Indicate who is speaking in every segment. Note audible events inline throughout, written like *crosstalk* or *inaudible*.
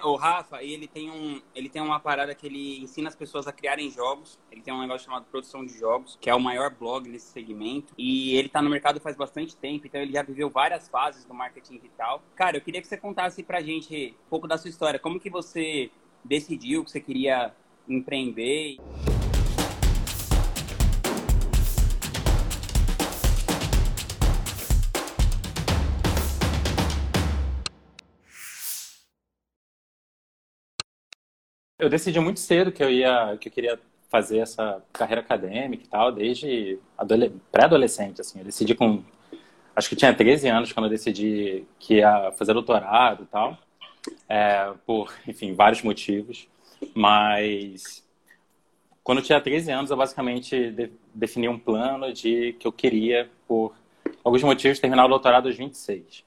Speaker 1: O Rafa, ele tem, um, ele tem uma parada que ele ensina as pessoas a criarem jogos. Ele tem um negócio chamado Produção de Jogos, que é o maior blog nesse segmento. E ele tá no mercado faz bastante tempo, então ele já viveu várias fases do marketing digital. Cara, eu queria que você contasse pra gente um pouco da sua história. Como que você decidiu que você queria empreender?
Speaker 2: Eu decidi muito cedo que eu ia, que eu queria fazer essa carreira acadêmica e tal, desde pré-adolescente, assim. Eu decidi com, acho que tinha 13 anos quando eu decidi que ia fazer doutorado e tal, é, por, enfim, vários motivos. Mas quando eu tinha 13 anos, eu basicamente de, defini um plano de que eu queria, por alguns motivos, terminar o doutorado aos 26.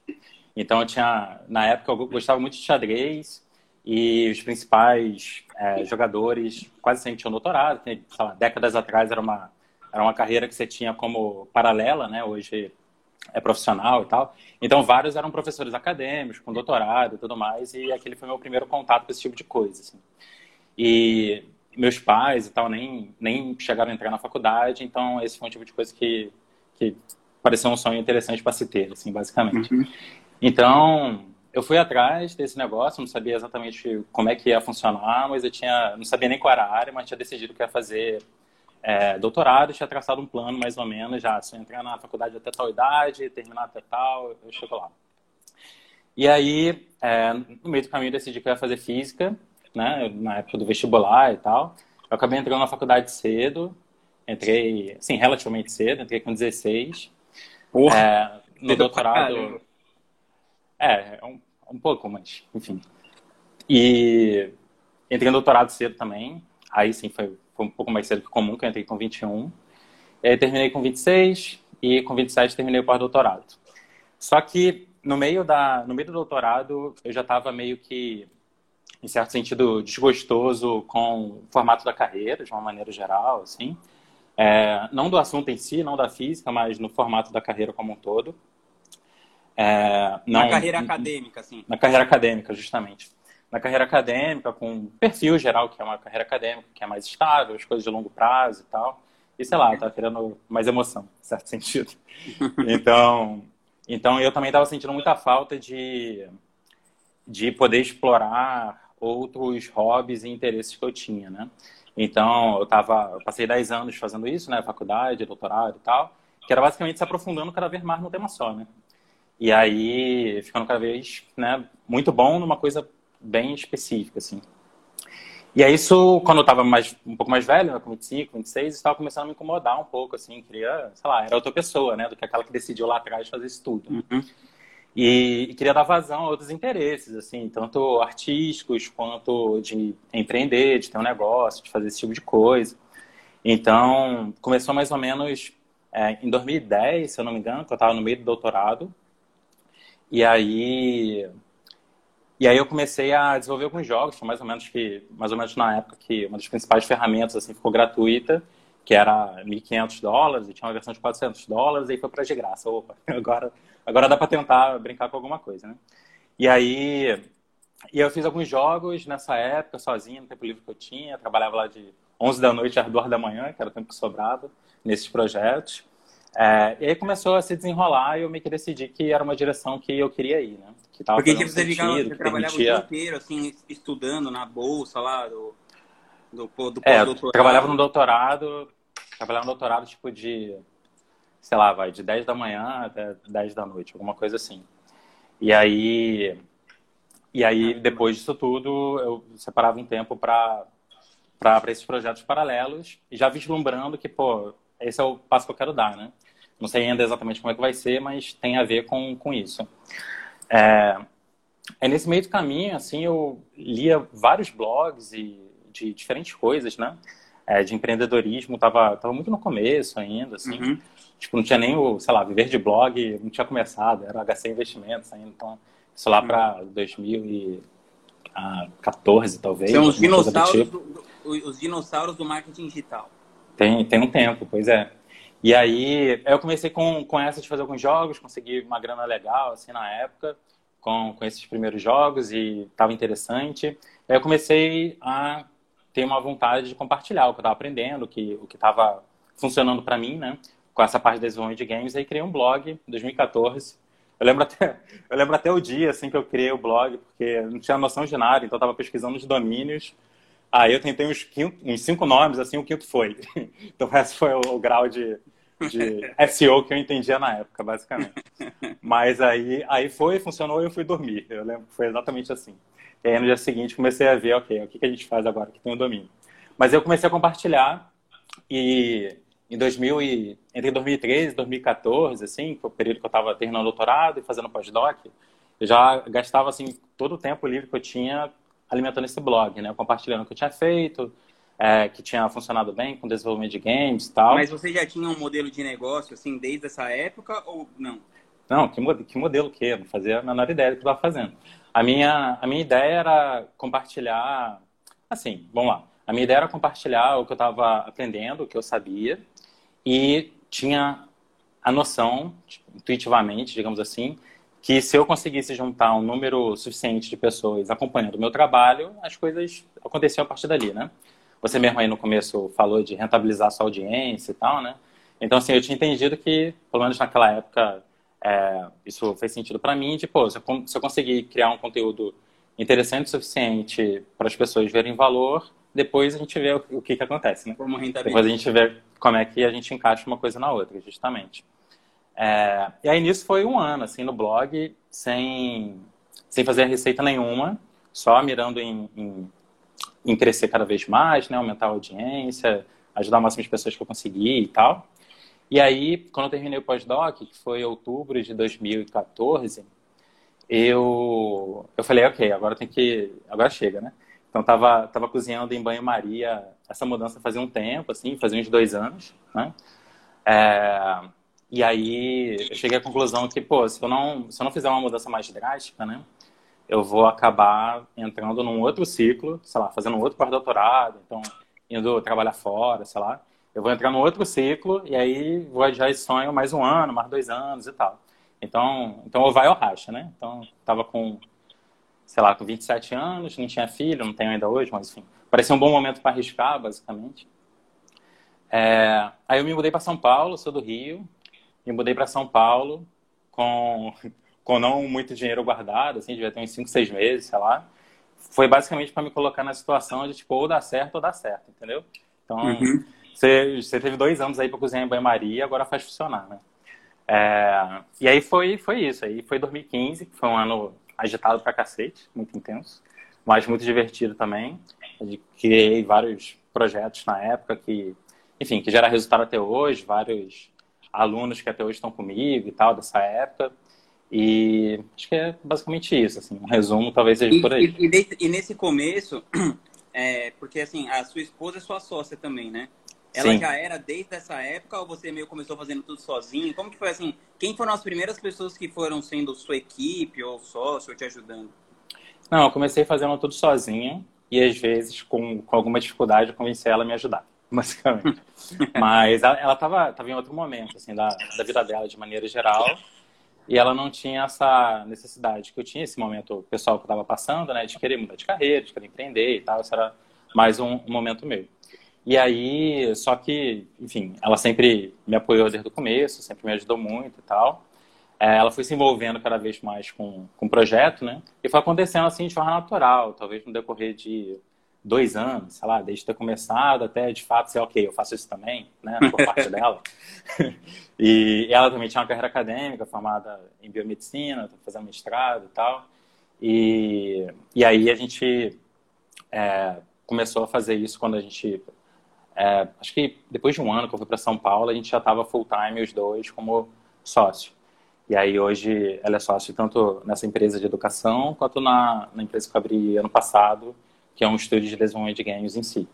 Speaker 2: Então eu tinha, na época, eu gostava muito de xadrez, e os principais é, jogadores quase sempre tinham doutorado. Sei lá, décadas atrás era uma, era uma carreira que você tinha como paralela, né? Hoje é profissional e tal. Então, vários eram professores acadêmicos, com doutorado e tudo mais, e aquele foi meu primeiro contato com esse tipo de coisa. Assim. E meus pais e tal nem, nem chegaram a entrar na faculdade, então esse foi um tipo de coisa que, que pareceu um sonho interessante para se ter, assim, basicamente. Uhum. Então, eu fui atrás desse negócio, não sabia exatamente como é que ia funcionar, mas eu tinha, não sabia nem qual era a área, mas tinha decidido que ia fazer é, doutorado, tinha traçado um plano mais ou menos já, se eu entrar na faculdade até tal idade, terminar até tal, eu chego lá. E aí, é, no meio do caminho, decidi que eu ia fazer física, né, na época do vestibular e tal. Eu acabei entrando na faculdade cedo, entrei, assim, relativamente cedo, entrei com 16. Porra, é, no doutorado é, é um, um pouco, mas enfim. E entrei no doutorado cedo também. Aí sim foi, foi um pouco mais cedo que comum, que eu entrei com 21. E aí terminei com 26 e com 27 terminei o pós-doutorado. Só que no meio, da, no meio do doutorado eu já estava meio que, em certo sentido, desgostoso com o formato da carreira, de uma maneira geral, assim. É, não do assunto em si, não da física, mas no formato da carreira como um todo.
Speaker 1: É, não, na carreira acadêmica, sim.
Speaker 2: Na carreira acadêmica, justamente. Na carreira acadêmica, com perfil geral, que é uma carreira acadêmica, que é mais estável, as coisas de longo prazo e tal. E sei lá, tá querendo mais emoção, em certo *laughs* sentido. Então, então eu também estava sentindo muita falta de, de poder explorar outros hobbies e interesses que eu tinha, né? Então, eu tava, eu passei 10 anos fazendo isso, né, faculdade, doutorado e tal, que era basicamente se aprofundando cada vez mais no tema só, né? E aí, ficando cada vez né, muito bom numa coisa bem específica, assim. E aí, isso, quando eu estava mais, um pouco mais velho, né, com 25, 26, estava começando a me incomodar um pouco, assim, queria, sei lá, era outra pessoa, né, do que aquela que decidiu lá atrás fazer isso tudo. Uhum. E, e, queria dar vazão a outros interesses, assim, tanto artísticos quanto de empreender, de ter um negócio, de fazer esse tipo de coisa. Então, começou mais ou menos é, em 2010, se eu não me engano, que eu estava no meio do doutorado, e aí e aí eu comecei a desenvolver alguns jogos, foi mais ou menos que mais ou menos na época que uma das principais ferramentas assim ficou gratuita, que era 1.500 dólares e tinha uma versão de 400 dólares e aí foi para de graça. Opa, *laughs* agora agora dá para tentar brincar com alguma coisa, né? E aí e eu fiz alguns jogos nessa época sozinho, no tempo livre que eu tinha, trabalhava lá de 11 da noite às 2 da manhã, que era o tempo que sobrava nesses projetos. É, e aí começou a se desenrolar e eu meio que decidi que era uma direção que eu queria ir, né?
Speaker 1: Que tava Porque você, ficava, você trabalhava permitia... o dia inteiro, assim, estudando na bolsa lá do,
Speaker 2: do, do é, trabalhava no doutorado, trabalhava no doutorado tipo de, sei lá, vai, de 10 da manhã até 10 da noite, alguma coisa assim. E aí, e aí depois disso tudo, eu separava um tempo para para esses projetos paralelos, e já vislumbrando que, pô, esse é o passo que eu quero dar, né? Não sei ainda exatamente como é que vai ser, mas tem a ver com, com isso. É, é nesse meio do caminho, assim, eu lia vários blogs e de diferentes coisas, né? É, de empreendedorismo, tava, tava muito no começo ainda, assim. Uhum. Tipo, não tinha nem o, sei lá, viver de blog, não tinha começado, era HC Investimentos ainda, então, isso lá para 2014, talvez.
Speaker 1: São os dinossauros, tipo. do, os dinossauros do marketing digital.
Speaker 2: Tem, tem um tempo, pois é. E aí eu comecei com, com essa de fazer alguns jogos, consegui uma grana legal, assim, na época. com, com esses primeiros jogos e estava interessante. Aí eu comecei a ter uma vontade de compartilhar o que eu estava aprendendo, que, o que estava funcionando para mim, né? Com essa parte de desenvolvimento de games. Aí criei um blog em 2014. Eu lembro, até, *laughs* eu lembro até o dia assim, que eu criei o blog, porque não tinha noção de nada, então eu estava pesquisando os domínios. Aí eu tentei uns, quinto, uns cinco nomes, assim, o quinto foi. *laughs* Então esse foi o, o grau de, de *laughs* SEO que eu entendia na época, basicamente. Mas aí, aí foi, funcionou e eu fui dormir. Eu lembro que foi exatamente assim. E aí no dia seguinte comecei a ver, ok, o que, que a gente faz agora que tem o domínio. Mas eu comecei a compartilhar e em 2000 e, entre 2013 e 2014, assim, foi o período que eu estava terminando o doutorado e fazendo pós-doc, eu já gastava, assim, todo o tempo livre que eu tinha alimentando esse blog, né? Compartilhando o que eu tinha feito, é, que tinha funcionado bem com desenvolvimento de games e tal.
Speaker 1: Mas você já tinha um modelo de negócio, assim, desde essa época ou não?
Speaker 2: Não, que, que modelo que? Não fazia a menor ideia do que eu estava fazendo. A minha, a minha ideia era compartilhar, assim, vamos lá. A minha ideia era compartilhar o que eu estava aprendendo, o que eu sabia, e tinha a noção, tipo, intuitivamente, digamos assim, que se eu conseguisse juntar um número suficiente de pessoas acompanhando o meu trabalho, as coisas aconteciam a partir dali, né? Você mesmo aí no começo falou de rentabilizar sua audiência e tal, né? Então, assim, eu tinha entendido que, pelo menos naquela época, é, isso fez sentido para mim, de, pô, se eu, se eu conseguir criar um conteúdo interessante o suficiente para as pessoas verem valor, depois a gente vê o, o que, que acontece, né?
Speaker 1: Como
Speaker 2: depois a gente vê como é que a gente encaixa uma coisa na outra, justamente. É, e aí nisso foi um ano, assim, no blog, sem, sem fazer receita nenhuma, só mirando em, em em crescer cada vez mais, né? Aumentar a audiência, ajudar o máximo de pessoas que eu conseguir e tal. E aí, quando eu terminei o pós-doc, que foi outubro de 2014, eu, eu falei, ok, agora tem que, agora chega, né? Então tava, tava cozinhando em banho-maria essa mudança fazia um tempo, assim, fazia uns dois anos, né? É, e aí eu cheguei à conclusão que, pô, se eu não, se eu não fizer uma mudança mais drástica, né? eu vou acabar entrando num outro ciclo, sei lá, fazendo um outro pós-doutorado, então indo trabalhar fora, sei lá. Eu vou entrar num outro ciclo e aí vou adiar esse sonho mais um ano, mais dois anos e tal. Então, então ou vai ou racha, né? Então, tava com, sei lá, com 27 anos, não tinha filho, não tenho ainda hoje, mas enfim. Parecia um bom momento para arriscar, basicamente. É, aí eu me mudei para São Paulo, sou do Rio, me mudei para São Paulo com com não muito dinheiro guardado, assim, devia ter uns 5, 6 meses, sei lá. Foi basicamente para me colocar na situação de, tipo, ou dá certo ou dá certo, entendeu? Então, uhum. você, você teve dois anos aí para cozinhar em banho-maria, agora faz funcionar, né? É, e aí foi, foi isso. Aí foi 2015, que foi um ano agitado pra cacete, muito intenso, mas muito divertido também. Eu criei vários projetos na época que, enfim, que gera resultado até hoje, vários alunos que até hoje estão comigo e tal, dessa época. E acho que é basicamente isso, assim, um resumo talvez seja
Speaker 1: e,
Speaker 2: por aí.
Speaker 1: E, e, e, nesse começo, *clears throat* é, porque assim, a sua esposa é sua sócia também, né? Ela Sim. já era desde essa época ou você meio começou fazendo tudo sozinho? Como que foi assim? Quem foram as primeiras pessoas que foram sendo sua equipe ou sócio ou te ajudando?
Speaker 2: Não, eu comecei fazendo tudo sozinho e às vezes com, com alguma dificuldade eu convenci ela a me ajudar, *laughs* basicamente. Mas ela estava tava em outro momento, assim, da, da vida dela de maneira geral. E ela não tinha essa necessidade que eu tinha, esse momento pessoal que eu estava passando, né? De querer mudar de carreira, de querer empreender e tal. Isso era mais um, um momento meu. E aí, só que, enfim, ela sempre me apoiou desde o começo, sempre me ajudou muito e tal. É, ela foi se envolvendo cada vez mais com, com o projeto, né? E foi acontecendo assim de forma natural, talvez no decorrer de dois anos, sei lá, desde ter começado até de fato ser, ok, eu faço isso também, né, por parte *laughs* dela. e ela também tinha uma carreira acadêmica, formada em biomedicina, fazendo mestrado e tal. E, e aí a gente é, começou a fazer isso quando a gente. É, acho que depois de um ano que eu fui para São Paulo, a gente já estava full time, os dois, como sócio. E aí hoje ela é sócio tanto nessa empresa de educação quanto na, na empresa que eu abri ano passado, que é um estúdio de desenvolvimento de games em si.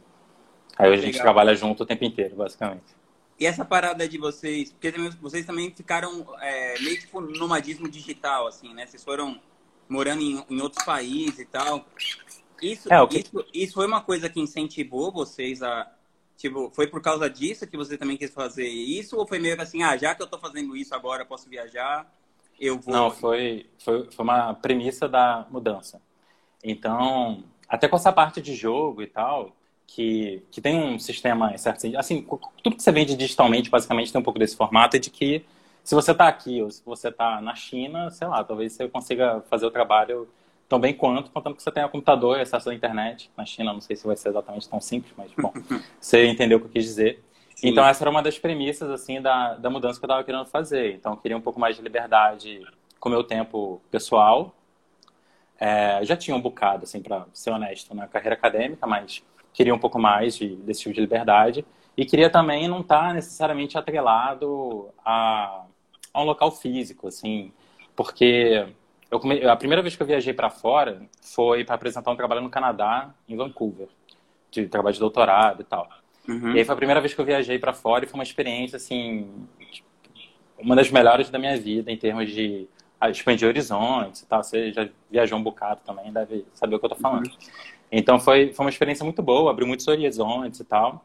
Speaker 2: Aí a gente trabalha junto o tempo inteiro, basicamente.
Speaker 1: E essa parada de vocês, porque vocês também ficaram é, meio tipo nomadismo digital, assim, né? Vocês foram morando em, em outros países e tal. Isso, é, que... isso, isso foi uma coisa que incentivou vocês a. Tipo, foi por causa disso que você também quis fazer isso? Ou foi meio que assim, ah, já que eu tô fazendo isso agora, eu posso viajar? eu vou.
Speaker 2: Não, foi, foi, foi uma premissa da mudança. Então, até com essa parte de jogo e tal, que, que tem um sistema certo assim, tudo que você vende digitalmente basicamente tem um pouco desse formato de que se você está aqui ou se você está na China, sei lá, talvez você consiga fazer o trabalho tão bem quanto, contando que você tenha computador e acesso à internet. Na China, não sei se vai ser exatamente tão simples, mas, bom, *laughs* você entendeu o que eu quis dizer. Sim. Então, essa era uma das premissas, assim, da, da mudança que eu estava querendo fazer. Então, eu queria um pouco mais de liberdade com o meu tempo pessoal. É, já tinha um bocado, assim, para ser honesto, na carreira acadêmica, mas queria um pouco mais de, desse tipo de liberdade. E queria também não estar tá necessariamente atrelado a, a um local físico, assim, porque eu come... a primeira vez que eu viajei para fora foi para apresentar um trabalho no Canadá, em Vancouver, de trabalho de doutorado e tal. Uhum. E aí foi a primeira vez que eu viajei para fora e foi uma experiência assim, uma das melhores da minha vida em termos de expandir horizontes e tal. Você já viajou um bocado também, deve saber o que eu tô falando. Uhum. Então foi, foi uma experiência muito boa, abriu muitos horizontes e tal.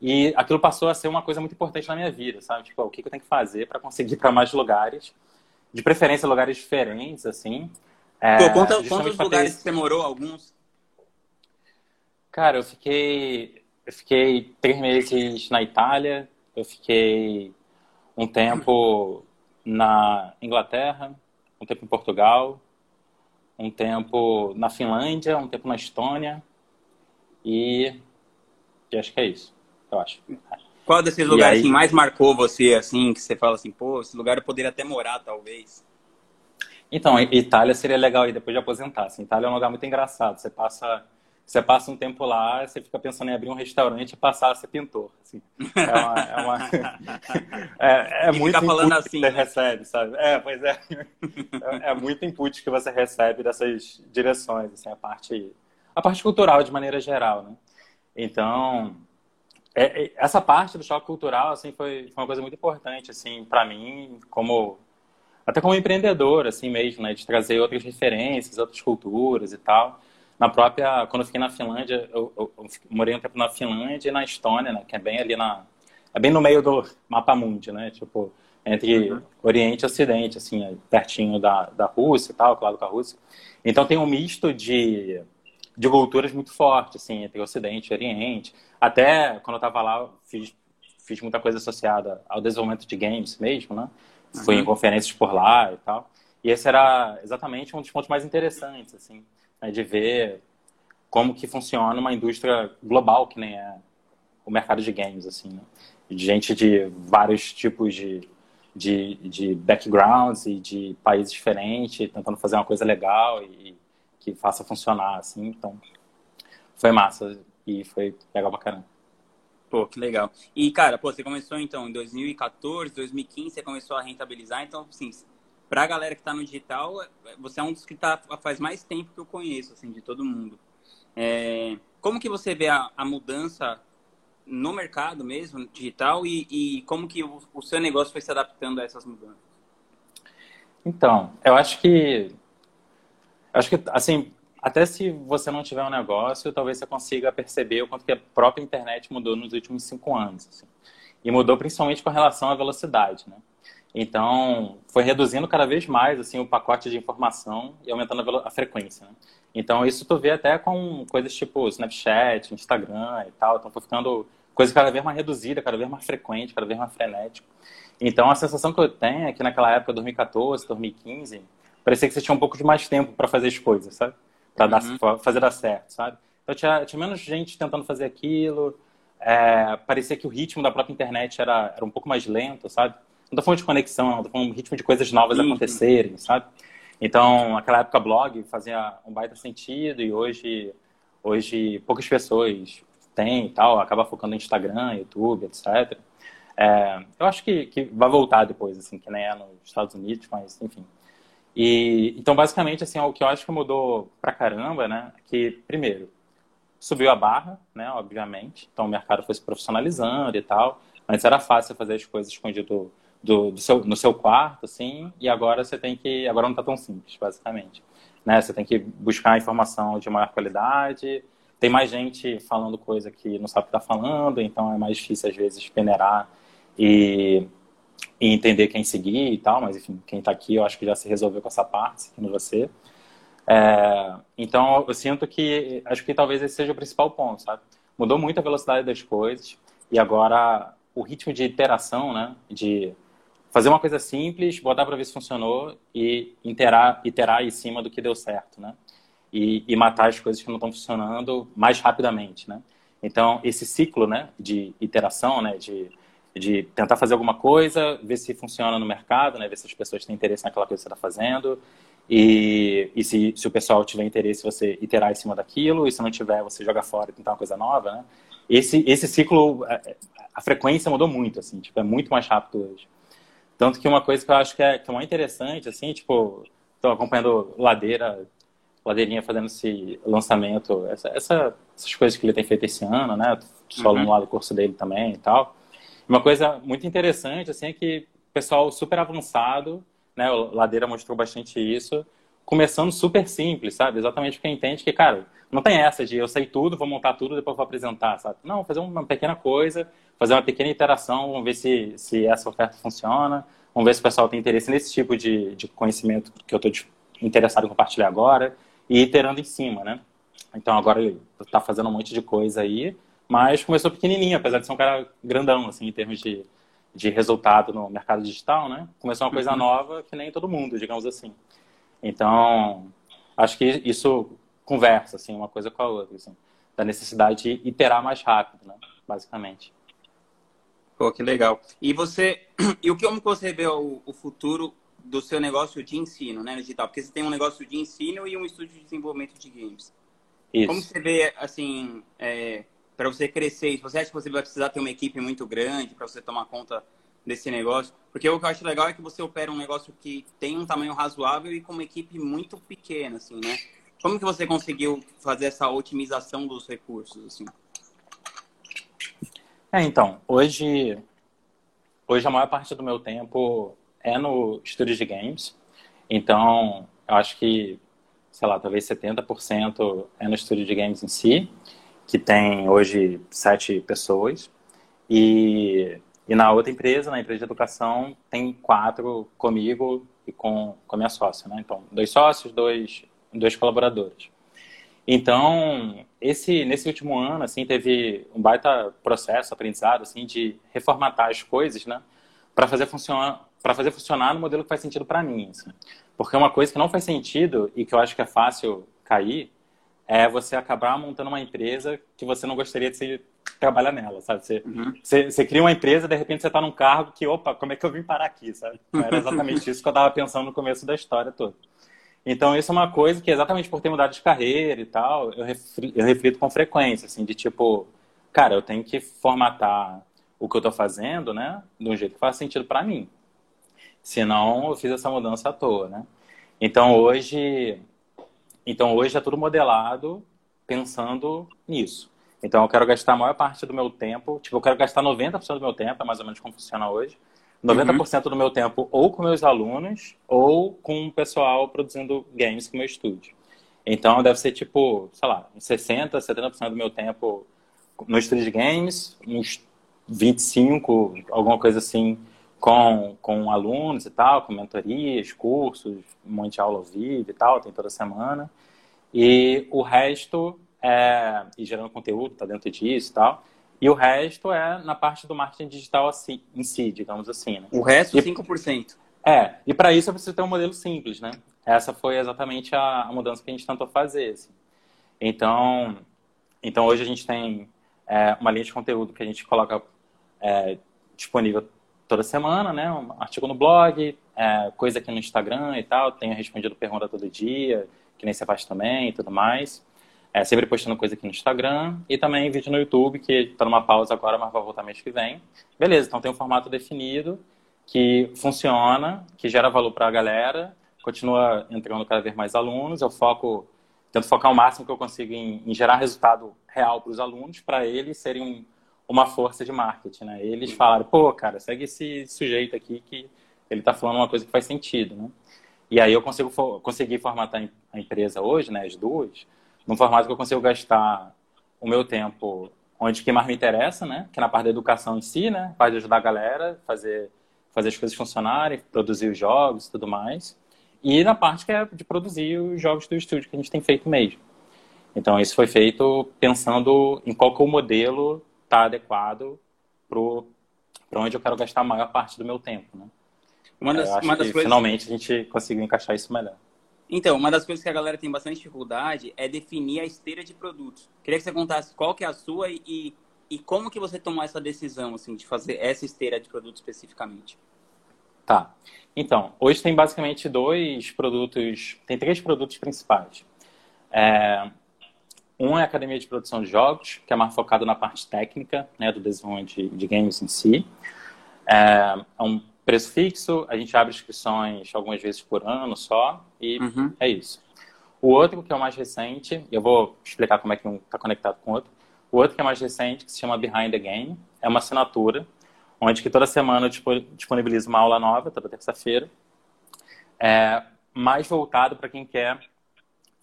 Speaker 2: E aquilo passou a ser uma coisa muito importante na minha vida, sabe? Tipo, o que eu tenho que fazer para conseguir ir para mais lugares de preferência lugares diferentes, assim.
Speaker 1: É, Pô, conta, quantos lugares ter... você morou, alguns?
Speaker 2: Cara, eu fiquei, eu fiquei três meses na Itália, eu fiquei um tempo na Inglaterra, um tempo em Portugal, um tempo na Finlândia, um tempo na Estônia e, e acho que é isso, eu acho.
Speaker 1: Qual desses lugares aí... que mais marcou você, assim, que você fala assim, pô, esse lugar eu poderia até morar, talvez?
Speaker 2: Então, Itália seria legal aí depois de aposentar. Assim, Itália é um lugar muito engraçado. Você passa, você passa um tempo lá, você fica pensando em abrir um restaurante e passar a ser pintor. Assim. É, uma, é, uma... *laughs* é, é muito
Speaker 1: input assim, que
Speaker 2: você né? recebe, sabe? É, pois é. é. É muito input que você recebe dessas direções, assim, a parte, a parte cultural de maneira geral, né? Então, é, é, essa parte do choque cultural assim foi, foi uma coisa muito importante assim para mim como até como empreendedor assim mesmo né de trazer outras referências outras culturas e tal na própria quando eu fiquei na Finlândia eu, eu, eu morei um tempo na Finlândia e na Estônia né que é bem ali na é bem no meio do mapa mundi né tipo entre uhum. Oriente e Ocidente assim pertinho da, da Rússia e tal claro com a Rússia então tem um misto de de culturas muito forte, assim, entre Ocidente e Oriente. Até quando eu estava lá, fiz, fiz muita coisa associada ao desenvolvimento de games mesmo, né? Fui uhum. em conferências por lá e tal. E esse era exatamente um dos pontos mais interessantes, assim, né? de ver como que funciona uma indústria global, que nem é o mercado de games, assim, né? De gente de vários tipos de, de, de backgrounds e de países diferentes, tentando fazer uma coisa legal e que faça funcionar, assim. Então, foi massa e foi legal pra caramba.
Speaker 1: Pô, que legal. E, cara, pô, você começou, então, em 2014, 2015, você começou a rentabilizar. Então, assim, pra galera que tá no digital, você é um dos que tá faz mais tempo que eu conheço, assim, de todo mundo. É, como que você vê a, a, mudança no mercado mesmo, digital, e, e como que o, o seu negócio foi se adaptando a essas mudanças?
Speaker 2: Então, eu acho que Acho que, assim, até se você não tiver um negócio, talvez você consiga perceber o quanto que a própria internet mudou nos últimos cinco anos. Assim. E mudou principalmente com relação à velocidade, né? Então, foi reduzindo cada vez mais assim o pacote de informação e aumentando a, frequência. Né? Então, isso tu vê até com coisas tipo Snapchat, Instagram e tal. Então, foi ficando coisa cada vez mais reduzida, cada vez mais frequente, cada vez mais frenético. Então, a sensação que eu tenho é que naquela época, 2014, 2015, parecia que você tinha um pouco de mais tempo para fazer as coisas, sabe? Para uhum. fazer dar certo, sabe? Então tinha, tinha menos gente tentando fazer aquilo. É, parecia que o ritmo da própria internet era, era um pouco mais lento, sabe? Não tô falando de conexão, não tô falando de ritmo de coisas novas uhum. acontecerem, sabe? Então, naquela época, blog fazia um baita sentido e hoje, hoje poucas pessoas têm e tal, acaba focando em Instagram, YouTube, etc. É, eu acho que, que vai voltar depois, assim, que nem é nos Estados Unidos, mas enfim. E, então, basicamente, assim, o que eu acho que mudou pra caramba, né? Que, primeiro, subiu a barra, né? Obviamente. Então, o mercado foi se profissionalizando e tal. Antes era fácil fazer as coisas escondido do, do seu, no seu quarto, assim. E agora você tem que... Agora não tá tão simples, basicamente. Né? Você tem que buscar informação de maior qualidade. Tem mais gente falando coisa que não sabe o que tá falando. Então, é mais difícil, às vezes, peneirar e e entender quem seguir e tal, mas enfim, quem está aqui eu acho que já se resolveu com essa parte, seguindo você. É, então eu sinto que acho que talvez esse seja o principal ponto, sabe? Mudou muito a velocidade das coisas e agora o ritmo de iteração, né? De fazer uma coisa simples, botar para ver se funcionou e iterar, iterar em cima do que deu certo, né? E, e matar as coisas que não estão funcionando mais rapidamente, né? Então esse ciclo, né? De iteração, né? De de tentar fazer alguma coisa, ver se funciona no mercado, né? ver se as pessoas têm interesse naquela coisa que você está fazendo. E, e se, se, o pessoal tiver interesse, você iterar em cima daquilo. E se não tiver, você joga fora e tentar uma coisa nova. Né? Esse, esse ciclo, a, a, frequência mudou muito, assim, tipo, é muito mais rápido hoje. Tanto que uma coisa que eu acho que é, que é muito interessante, assim, tipo, estou acompanhando Ladeira, Ladeirinha fazendo esse lançamento, essa, essa, essas coisas que ele tem feito esse ano, né? Só uhum. lá do curso dele também e tal. Uma coisa muito interessante, assim, é que pessoal super avançado, né, o Ladeira mostrou bastante isso, começando super simples, sabe? Exatamente porque entende que, cara, não tem essa de eu sei tudo, vou montar tudo, depois vou apresentar, sabe? Não, fazer uma pequena coisa, fazer uma pequena interação, vamos ver se, se essa oferta funciona, vamos ver se o pessoal tem interesse nesse tipo de, de conhecimento que eu estou interessado em compartilhar agora, e iterando em cima, né? Então agora ele está fazendo um monte de coisa aí, mas começou pequenininho, apesar de ser um cara grandão, assim, em termos de, de resultado no mercado digital, né? Começou uma coisa uhum. nova que nem todo mundo, digamos assim. Então, acho que isso conversa, assim, uma coisa com a outra, assim, da necessidade de iterar mais rápido, né? Basicamente.
Speaker 1: Pô, que legal. E você, *clears throat* e o que como você vê o, o futuro do seu negócio de ensino, né, digital? Porque você tem um negócio de ensino e um estúdio de desenvolvimento de games. Isso. Como você vê, assim, é, para você crescer? Você acha que você vai precisar ter uma equipe muito grande para você tomar conta desse negócio? Porque o que eu acho legal é que você opera um negócio que tem um tamanho razoável e com uma equipe muito pequena, assim, né? Como que você conseguiu fazer essa otimização dos recursos, assim?
Speaker 2: É, então, hoje, hoje a maior parte do meu tempo é no estúdio de games. Então, eu acho que, sei lá, talvez 70% é no estúdio de games em si que tem hoje sete pessoas. E, e na outra empresa, na empresa de educação, tem quatro comigo e com, com a minha sócia, né? Então, dois sócios, dois, dois colaboradores. Então, esse, nesse último ano, assim, teve um baita processo, aprendizado, assim, de reformatar as coisas, né? Para fazer funcionar para fazer funcionar no modelo que faz sentido para mim, assim. Porque uma coisa que não faz sentido e que eu acho que é fácil cair é você acabar montando uma empresa que você não gostaria de trabalhar nela, sabe? Você, uhum. você, você, cria uma empresa, de repente você está num cargo que, opa, como é que eu vim parar aqui, sabe? Era exatamente *laughs* isso que eu estava pensando no começo da história toda. Então, isso é uma coisa que, exatamente por ter mudado de carreira e tal, eu reflito, eu reflito com frequência, assim, de tipo, cara, eu tenho que formatar o que eu estou fazendo, né, de um jeito que faz sentido para mim. Senão, eu fiz essa mudança à toa, né? Então, hoje, então hoje é tudo modelado pensando nisso. Então eu quero gastar a maior parte do meu tempo, tipo, eu quero gastar 90% do meu tempo, é mais ou menos como funciona hoje. 90% uhum. do meu tempo ou com meus alunos ou com o pessoal produzindo games com meu estúdio. Então deve ser tipo, sei lá, 60, 70% do meu tempo no estúdio de games, uns 25, alguma coisa assim, com, com alunos e tal, com mentorias, cursos, um monte de aula ao vivo e tal, tem toda semana. E o resto é, e gerando conteúdo, tá dentro disso e tal. E o resto é na parte do marketing digital assim, em si, digamos assim. Né?
Speaker 1: O resto, e, 5%.
Speaker 2: É, e para isso eu preciso ter um modelo simples, né? Essa foi exatamente a, a mudança que a gente tentou fazer. Assim. Então, então, hoje a gente tem é, uma linha de conteúdo que a gente coloca é, disponível toda semana, né? Um artigo no blog, é, coisa aqui no Instagram e tal. Tenho respondido pergunta todo dia, que nem você faz também e tudo mais. É, sempre postando coisa aqui no Instagram e também vídeo no YouTube, que está numa pausa agora, mas vai voltar mês que vem. Beleza, então tem um formato definido que funciona, que gera valor para a galera, continua entrando cada vez mais alunos. Eu foco, tento focar o máximo que eu consigo em, em gerar resultado real para os alunos, para eles serem um, uma força de marketing, né? Eles falaram, pô, cara, segue esse sujeito aqui que ele está falando uma coisa que faz sentido, né? E aí eu consigo conseguir formatar a empresa hoje, né, as duas, num formato que eu consigo gastar o meu tempo onde que mais me interessa, né, que é na parte da educação em si, né, parte de ajudar a galera, fazer fazer as coisas funcionarem, produzir os jogos e tudo mais. E na parte que é de produzir os jogos do estúdio que a gente tem feito mesmo. Então, isso foi feito pensando em qual que é o modelo está adequado para onde eu quero gastar a maior parte do meu tempo, né? Uma das, eu acho uma das que, coisas... finalmente a gente conseguiu encaixar isso melhor.
Speaker 1: Então, uma das coisas que a galera tem bastante dificuldade é definir a esteira de produtos. Queria que você contasse qual que é a sua e, e como que você tomou essa decisão, assim, de fazer essa esteira de produtos especificamente.
Speaker 2: Tá. Então, hoje tem basicamente dois produtos, tem três produtos principais. É, um é a Academia de Produção de Jogos, que é mais focado na parte técnica, né, do desenvolvimento de, de games em si. É, é um preço fixo, a gente abre inscrições algumas vezes por ano só, e uhum. é isso. O outro, que é o mais recente, eu vou explicar como é que um está conectado com o outro. O outro, que é mais recente, que se chama Behind the Game, é uma assinatura, onde que toda semana eu disponibilizo uma aula nova, toda terça-feira, é, mais voltado para quem quer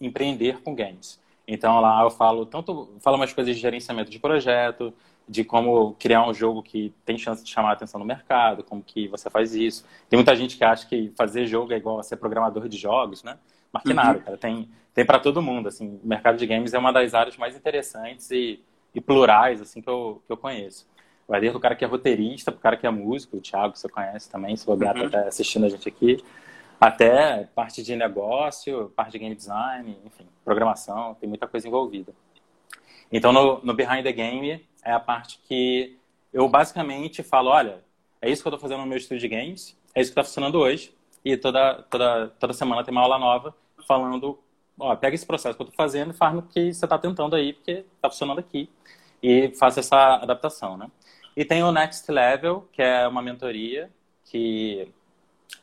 Speaker 2: empreender com games. Então lá eu falo tanto falo umas coisas de gerenciamento de projeto, de como criar um jogo que tem chance de chamar a atenção no mercado, como que você faz isso. Tem muita gente que acha que fazer jogo é igual a ser programador de jogos, né? Mas que uhum. nada, cara. Tem, tem para todo mundo, assim. O mercado de games é uma das áreas mais interessantes e, e plurais, assim, que eu, que eu conheço. Vai desde o cara que é roteirista, o cara que é músico, o Thiago, você conhece também, se bobear, uhum. tá assistindo a gente aqui, até parte de negócio, parte de game design, enfim, programação, tem muita coisa envolvida. Então, no, no Behind the Game, é a parte que eu basicamente falo, olha, é isso que eu estou fazendo no meu estúdio de games, é isso que está funcionando hoje, e toda, toda, toda semana tem uma aula nova falando, ó, pega esse processo que eu estou fazendo e faz no que você está tentando aí, porque está funcionando aqui, e faça essa adaptação, né? E tem o Next Level, que é uma mentoria que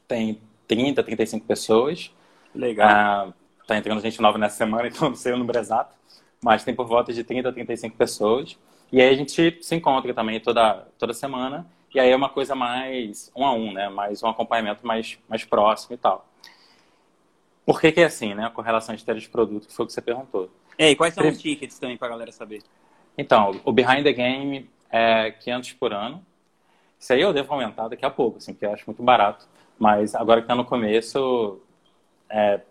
Speaker 2: tem 30, 35 pessoas.
Speaker 1: Legal.
Speaker 2: Está ah, entrando gente nova nessa semana, *laughs* então não sei o número exato, mas tem por volta de 30 a 35 pessoas. E aí a gente se encontra também toda, toda semana. E aí é uma coisa mais um a um, né? Mais um acompanhamento mais, mais próximo e tal. Por que, que é assim, né? Com relação à esteira de produto, que foi o que você perguntou.
Speaker 1: E quais são os tickets também para a galera saber?
Speaker 2: Então, o Behind the Game é 500 por ano. Isso aí eu devo aumentar daqui a pouco, assim, porque eu acho muito barato. Mas agora que está no começo, é,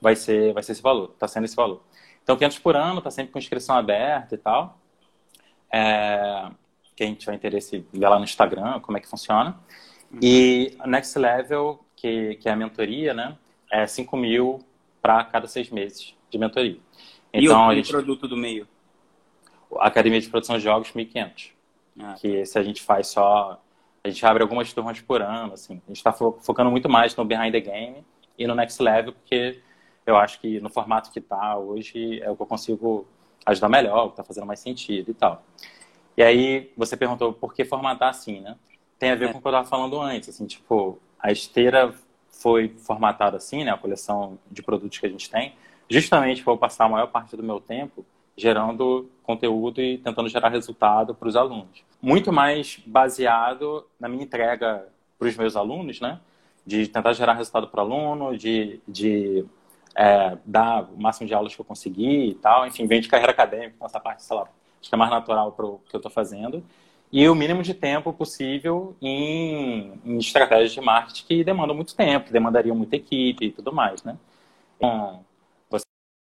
Speaker 2: vai, ser, vai ser esse valor, está sendo esse valor. Então, 500 por ano, está sempre com inscrição aberta e tal. É, quem tiver interesse, vê lá no Instagram como é que funciona. Uhum. E Next Level, que, que é a mentoria, né? É 5 mil para cada seis meses de mentoria.
Speaker 1: Então, e o, gente, produto do meio?
Speaker 2: A Academia de Produção de Jogos, 1.500. Ah, que esse a gente faz só... A gente abre algumas turmas por ano, assim. A gente está focando muito mais no Behind the Game e no Next Level, porque eu acho que no formato que está hoje é o que eu consigo ajudar melhor, está fazendo mais sentido e tal. E aí você perguntou por que formatar assim, né? Tem a ver é. com o que eu estava falando antes, assim, tipo, a esteira foi formatada assim, né? A coleção de produtos que a gente tem, justamente para eu passar a maior parte do meu tempo gerando conteúdo e tentando gerar resultado para os alunos. Muito mais baseado na minha entrega para os meus alunos, né? De tentar gerar resultado para o aluno, de, de é, dar o máximo de aulas que eu conseguir e tal. Enfim, vem de carreira acadêmica, então essa parte, sei lá, acho que é mais natural para o que eu estou fazendo. E o mínimo de tempo possível em, em, estratégias de marketing que demandam muito tempo, demandariam muita equipe e tudo mais, né? Então,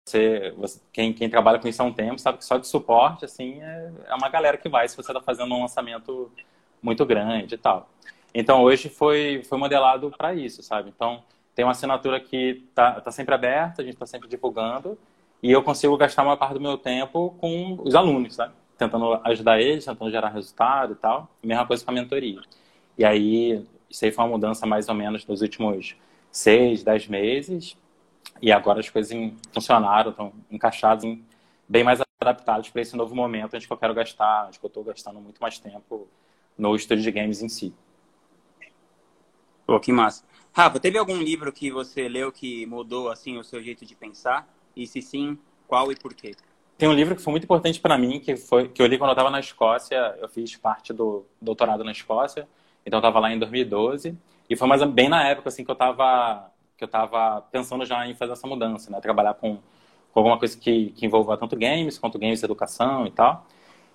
Speaker 2: você, você quem, quem, trabalha com isso há um tempo sabe que só de suporte, assim, é, é uma galera que vai se você está fazendo um lançamento muito grande e tal. Então, hoje foi, foi modelado para isso, sabe? Então, tem uma assinatura que está tá sempre aberta, a gente está sempre divulgando, e eu consigo gastar uma parte do meu tempo com os alunos, sabe? Tentando ajudar eles, tentando gerar resultado e tal. Mesma coisa com a mentoria. E aí, isso aí foi uma mudança mais ou menos nos últimos seis, dez meses, e agora as coisas funcionaram, estão encaixadas, em, bem mais adaptados para esse novo momento onde eu quero gastar, onde eu estou gastando muito mais tempo no estúdio de games em si.
Speaker 1: Pô, que massa. Rafa, teve algum livro que você leu que mudou assim o seu jeito de pensar? E se sim, qual e por quê?
Speaker 2: Tem um livro que foi muito importante para mim, que foi que eu li quando eu estava na Escócia. Eu fiz parte do doutorado na Escócia, então eu estava lá em 2012 e foi mais bem na época assim que eu estava que eu estava pensando já em fazer essa mudança, né? Trabalhar com, com alguma coisa que, que envolva tanto games quanto games educação e tal.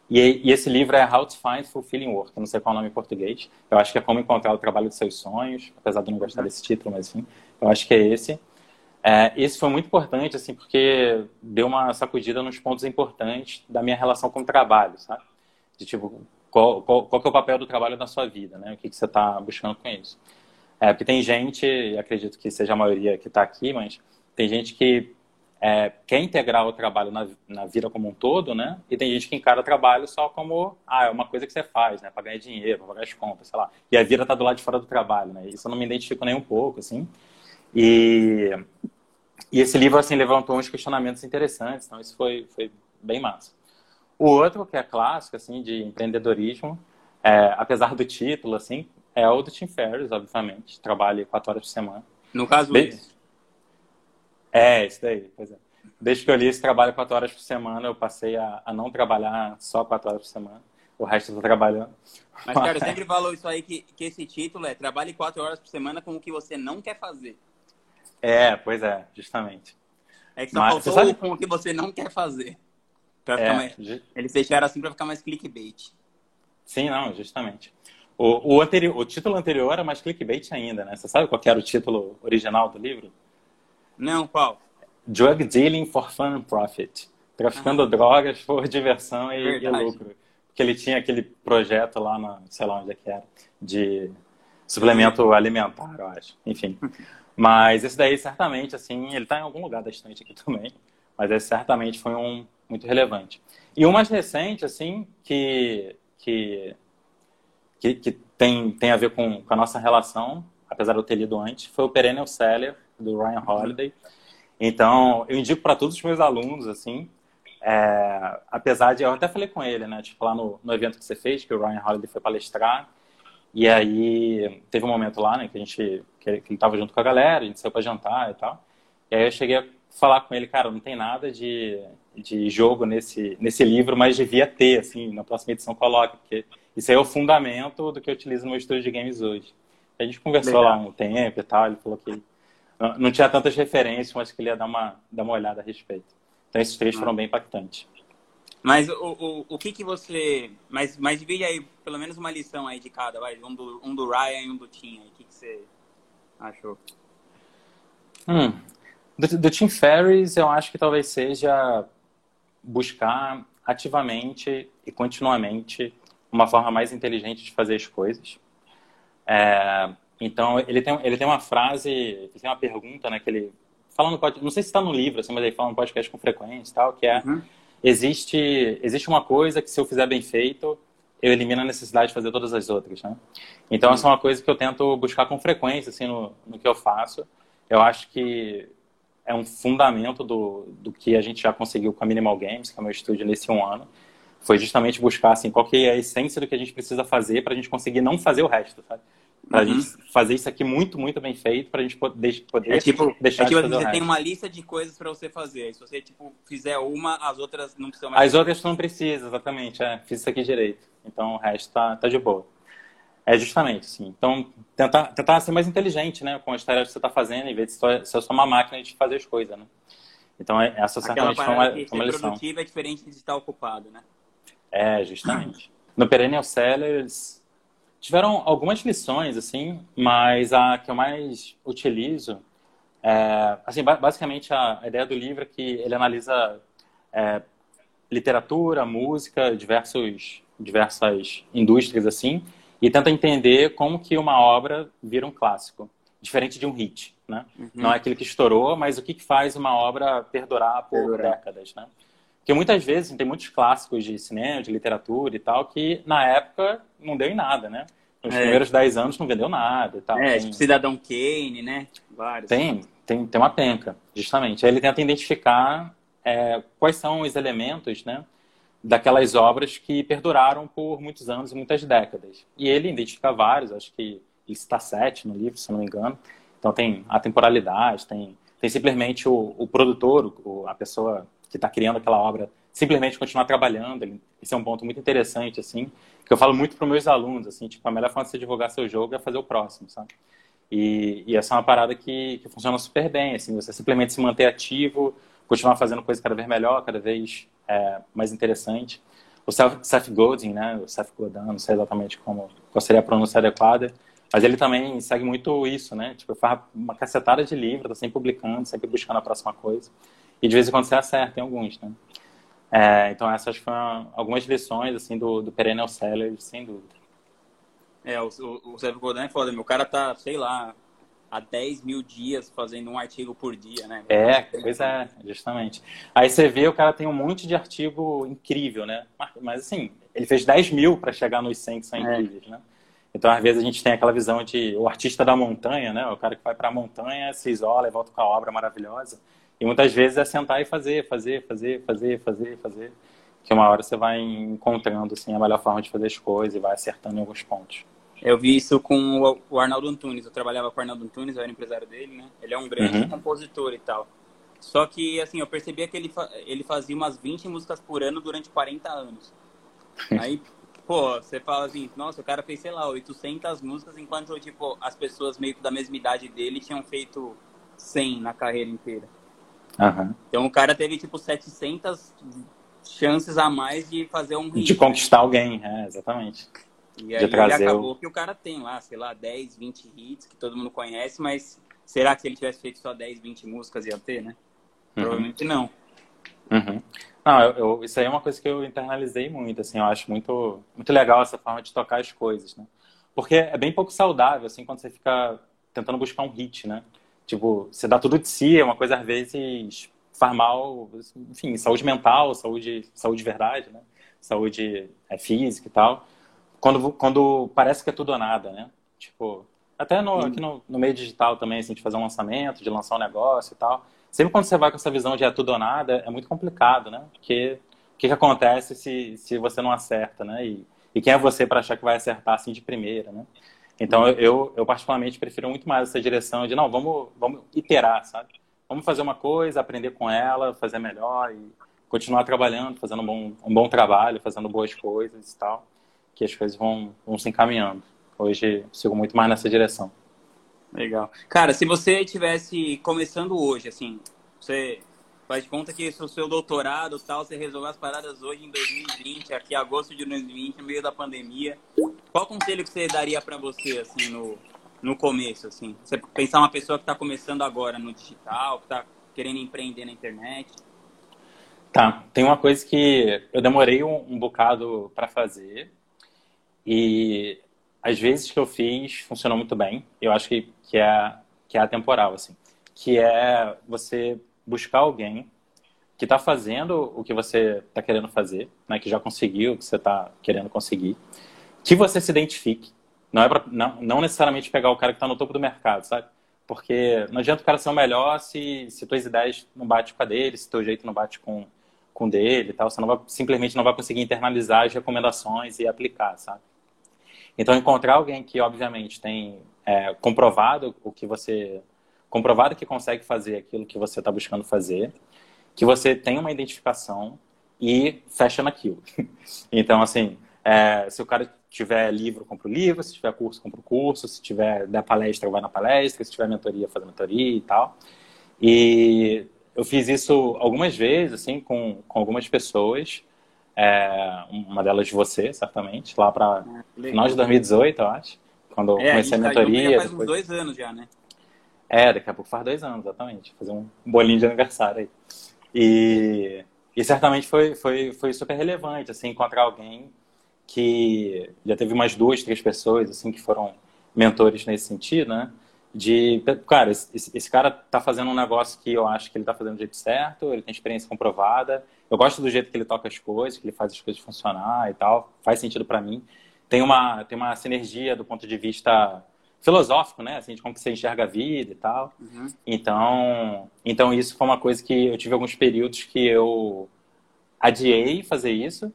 Speaker 2: E, e, esse livro é How to Find Fulfilling Work, não sei qual é o nome em português. Eu acho que é Como Encontrar o Trabalho dos Seus Sonhos, apesar de eu não gostar desse título, mas enfim, eu acho que é esse. É, esse foi muito importante, assim, porque deu uma sacudida nos pontos importantes da minha relação com o trabalho, sabe? De tipo, qual, qual, qual é o papel do trabalho na sua vida, né? O que, que você está buscando com isso. É, porque tem gente, acredito que seja a maioria que está aqui, mas tem gente que é, quer integrar o trabalho na, na vida como um todo, né? E tem gente que encara o trabalho só como, ah, é uma coisa que você faz, né? Para ganhar dinheiro, para pagar as contas, sei lá. E a vida está do lado de fora do trabalho, né? Isso eu não me identifico nem um pouco, assim. E, e esse livro, assim, levantou uns questionamentos interessantes, então isso foi, foi bem massa. O outro, que é clássico, assim, de empreendedorismo, é, apesar do título, assim, é o do Tim Ferriss, obviamente. Trabalha quatro horas por semana.
Speaker 1: No caso, esse.
Speaker 2: É, isso daí, pois é. Desde que eu li esse trabalho quatro horas por semana, eu passei a, a não trabalhar só quatro horas por semana. O resto eu tô trabalhando.
Speaker 1: Mas, cara, eu *laughs* sempre falo isso aí, que, que esse título é trabalhe quatro horas por semana com o que você não quer fazer.
Speaker 2: É, pois é, justamente.
Speaker 1: É que só Mas, faltou sabe... com o que você não quer fazer. É, mais... Eles deixaram assim pra ficar mais clickbait.
Speaker 2: Sim, não, justamente. O, o, anterior, o título anterior era mais clickbait ainda, né? Você sabe qual era o título original do livro?
Speaker 1: Não, qual?
Speaker 2: Drug Dealing for Fun and Profit. Traficando ah. drogas por diversão e, e, lucro. Porque ele tinha aquele projeto lá na, sei lá onde é que era, de suplemento alimentar, eu acho. Enfim. *laughs* Mas esse daí, certamente, assim, ele está em algum lugar da estante aqui *laughs* também. Mas esse certamente foi um muito relevante. E o mais recente, assim, que, que, que, que tem, tem a ver com, com, a nossa relação, apesar de eu ter lido antes, foi o Perennial Seller, do Ryan Holiday. Então, eu indico para todos os meus alunos, assim, é, apesar de, eu até falei com ele, né, tipo, lá no, no evento que você fez, que o Ryan Holiday foi palestrar, e aí teve um momento lá, né, que a gente, que ele estava junto com a galera, a gente saiu para jantar e tal. E aí eu cheguei a falar com ele, cara, não tem nada de, de jogo nesse, nesse livro, mas devia ter, assim, na próxima edição coloca, porque isso aí é o fundamento do que eu utilizo no meu estúdio de games hoje. A gente conversou Legal. lá um tempo e tal, ele falou que não, tinha tantas referências, mas que ele ia dar uma, dar uma olhada a respeito. Então esses três ah. foram bem impactantes.
Speaker 1: Mas o, o, o que que você... Mas, mas divide aí pelo menos uma lição aí de cada, vai. Um do, um do Ryan e um do Tim. O que, que você achou?
Speaker 2: Hum, do, do Tim Ferriss, eu acho que talvez seja buscar ativamente e continuamente uma forma mais inteligente de fazer as coisas. É, então, ele tem, ele tem uma frase, ele tem uma pergunta, né, que ele fala no podcast, não sei se está no livro, assim, mas ele fala no podcast com frequência e tal, que é, uhum. existe, existe uma coisa que se eu fizer bem feito, eu elimino a necessidade de fazer todas as outras, né? Então, essa é uma coisa que eu tento buscar com frequência, assim, no, no que eu faço. Eu acho que é um fundamento do, do que a gente já conseguiu com a Minimal Games, que é o meu estúdio nesse um ano. Foi justamente buscar, assim, qual que é a essência do que a gente precisa fazer para a gente conseguir não fazer o resto, sabe? Para a uhum. gente fazer isso aqui muito, muito bem feito, para a gente poder, poder
Speaker 1: é tipo, deixar é tipo, de fazer Você tem uma lista de coisas para você fazer. Se você, tipo, fizer uma, as outras não precisam mais.
Speaker 2: As outras não precisam, exatamente. É, fiz isso aqui direito. Então, o resto tá, tá de boa. É justamente, assim. Então, tentar, tentar ser mais inteligente, né? Com as tarefas que você está fazendo, em vez de ser só uma máquina de fazer as coisas, né? Então, é, essa certamente foi uma, foi uma lição.
Speaker 1: produtivo é diferente de estar ocupado, né?
Speaker 2: É, justamente. No Perennial Sellers, tiveram algumas lições, assim, mas a que eu mais utilizo é, assim, basicamente a, ideia do livro é que ele analisa é, literatura, música, diversos, diversas indústrias, assim, e tenta entender como que uma obra vira um clássico, diferente de um hit, né? Uhum. Não é aquele que estourou, mas o que, que faz uma obra perdurar por perdurar. décadas, né? Porque muitas vezes tem muitos clássicos de cinema, de literatura e tal, que na época não deu em nada, né? Nos é. primeiros 10 anos não vendeu nada e tal.
Speaker 1: É, tem... tipo Cidadão Kane, né? Tipo, vários.
Speaker 2: Tem, tem, tem uma penca, justamente. Aí ele tenta identificar é, quais são os elementos, né? daquelas obras que perduraram por muitos anos e muitas décadas. E ele identifica vários, acho que ele está sete no livro, se não me engano. Então tem a temporalidade, tem, tem simplesmente o, o produtor, o, a pessoa que está criando aquela obra, simplesmente continuar trabalhando. Esse é um ponto muito interessante, assim, que eu falo muito para meus alunos, assim, tipo, a melhor forma de você divulgar seu jogo é fazer o próximo, sabe? E, e essa é uma parada que, que funciona super bem, assim, você simplesmente se manter ativo, continuar fazendo coisa cada vez melhor, cada vez é, mais interessante. o Seth Godin, né? O Seth Godin, não sei exatamente como qual seria a pronúncia adequada, mas ele também segue muito isso, né? Tipo, faz uma cacetada de livros, tá sempre publicando, sempre buscando a próxima coisa. E de vez em quando você acerta em alguns, né? É, então essas foram algumas lições, assim, do, do Perennial Seller, sem dúvida.
Speaker 1: É, o, o, o Seth Godin é foda, meu cara tá, sei lá, há 10 mil dias fazendo um artigo por dia, né?
Speaker 2: É, pois é, justamente. Aí você vê, o cara tem um monte de artigo incrível, né? Mas assim, ele fez 10 mil para chegar nos 100 que são é. incríveis, né? Então, às vezes, a gente tem aquela visão de o artista da montanha, né? O cara que vai para a montanha, se isola e volta com a obra maravilhosa. E muitas vezes é sentar e fazer, fazer, fazer, fazer, fazer, fazer. Que uma hora você vai encontrando assim, a melhor forma de fazer as coisas e vai acertando em alguns pontos.
Speaker 1: Eu vi isso com o Arnaldo Antunes. Eu trabalhava com o Arnaldo Antunes, eu era empresário dele, né? Ele é um grande uhum. compositor e tal. Só que, assim, eu percebia que ele, ele fazia umas 20 músicas por ano durante 40 anos. *laughs* Aí, pô, você fala assim, nossa, o cara fez, sei lá, 800 músicas, enquanto, tipo, as pessoas meio que da mesma idade dele tinham feito 100 na carreira inteira.
Speaker 2: Uhum.
Speaker 1: Então o cara teve, tipo, 700 chances a mais de fazer um hit.
Speaker 2: De conquistar alguém, é, exatamente.
Speaker 1: E aí acabou o... que o cara tem lá, sei lá, 10, 20 hits que todo mundo conhece, mas será que se ele tivesse feito só 10, 20 músicas ia ter, né? Uhum. Provavelmente não.
Speaker 2: Uhum. Não, eu, eu, isso aí é uma coisa que eu internalizei muito, assim, eu acho muito, muito legal essa forma de tocar as coisas, né? Porque é bem pouco saudável, assim, quando você fica tentando buscar um hit, né? Tipo, você dá tudo de si, é uma coisa às vezes faz mal, enfim, saúde mental, saúde, saúde de verdade, né? Saúde é, física e tal quando, quando parece que é tudo ou nada, né? Tipo, até no, aqui no, no, meio digital também, assim, de fazer um lançamento, de lançar um negócio e tal. Sempre quando você vai com essa visão de é tudo ou nada, é muito complicado, né? Porque o que, que acontece se, se você não acerta, né? E, e quem é você para achar que vai acertar assim de primeira, né? Então, eu, eu particularmente prefiro muito mais essa direção de, não, vamos, vamos iterar, sabe? Vamos fazer uma coisa, aprender com ela, fazer melhor e continuar trabalhando, fazendo um bom, um bom trabalho, fazendo boas coisas e tal que as coisas vão, vão se encaminhando. Hoje sigo muito mais nessa direção.
Speaker 1: Legal. Cara, se você tivesse começando hoje, assim, você faz conta que o seu doutorado tal, você resolveu as paradas hoje em 2020, aqui agosto de 2020, no meio da pandemia. Qual conselho que você daria para você, assim, no, no começo, assim? Você pensar uma pessoa que está começando agora no digital, que está querendo empreender na internet.
Speaker 2: Tá, tem uma coisa que eu demorei um, um bocado para fazer, e às vezes que eu fiz funcionou muito bem. Eu acho que, que, é, que é atemporal, assim. Que é você buscar alguém que está fazendo o que você está querendo fazer, né? que já conseguiu o que você está querendo conseguir, que você se identifique. Não, é pra, não, não necessariamente pegar o cara que está no topo do mercado, sabe? Porque não adianta o cara ser o melhor se, se tuas ideias não batem com a dele, se teu jeito não bate com, com dele e tal. Você não vai, simplesmente não vai conseguir internalizar as recomendações e aplicar, sabe? Então, encontrar alguém que, obviamente, tem é, comprovado o que você. Comprovado que consegue fazer aquilo que você está buscando fazer, que você tem uma identificação e fecha naquilo. *laughs* então, assim, é, se o cara tiver livro, compra o livro, se tiver curso, compra o curso, se tiver da palestra, vai na palestra, se tiver mentoria, faz a mentoria e tal. E eu fiz isso algumas vezes, assim, com, com algumas pessoas. É, uma delas de você, certamente, lá para ah, final de 2018, eu acho. Quando é, comecei a, a mentoria.
Speaker 1: Já faz depois... uns dois anos já, né?
Speaker 2: É, daqui a pouco faz dois anos, exatamente. Fazer um bolinho de aniversário aí. E, e certamente foi, foi, foi super relevante, assim, encontrar alguém que já teve umas duas, três pessoas, assim, que foram mentores nesse sentido, né? De, cara, esse, esse cara tá fazendo um negócio que eu acho que ele tá fazendo do jeito certo, ele tem experiência comprovada, eu gosto do jeito que ele toca as coisas, que ele faz as coisas funcionar e tal. Faz sentido para mim. Tem uma, tem uma sinergia do ponto de vista filosófico, né? Assim, de como você enxerga a vida e tal. Uhum. Então, então isso foi uma coisa que eu tive alguns períodos que eu adiei fazer isso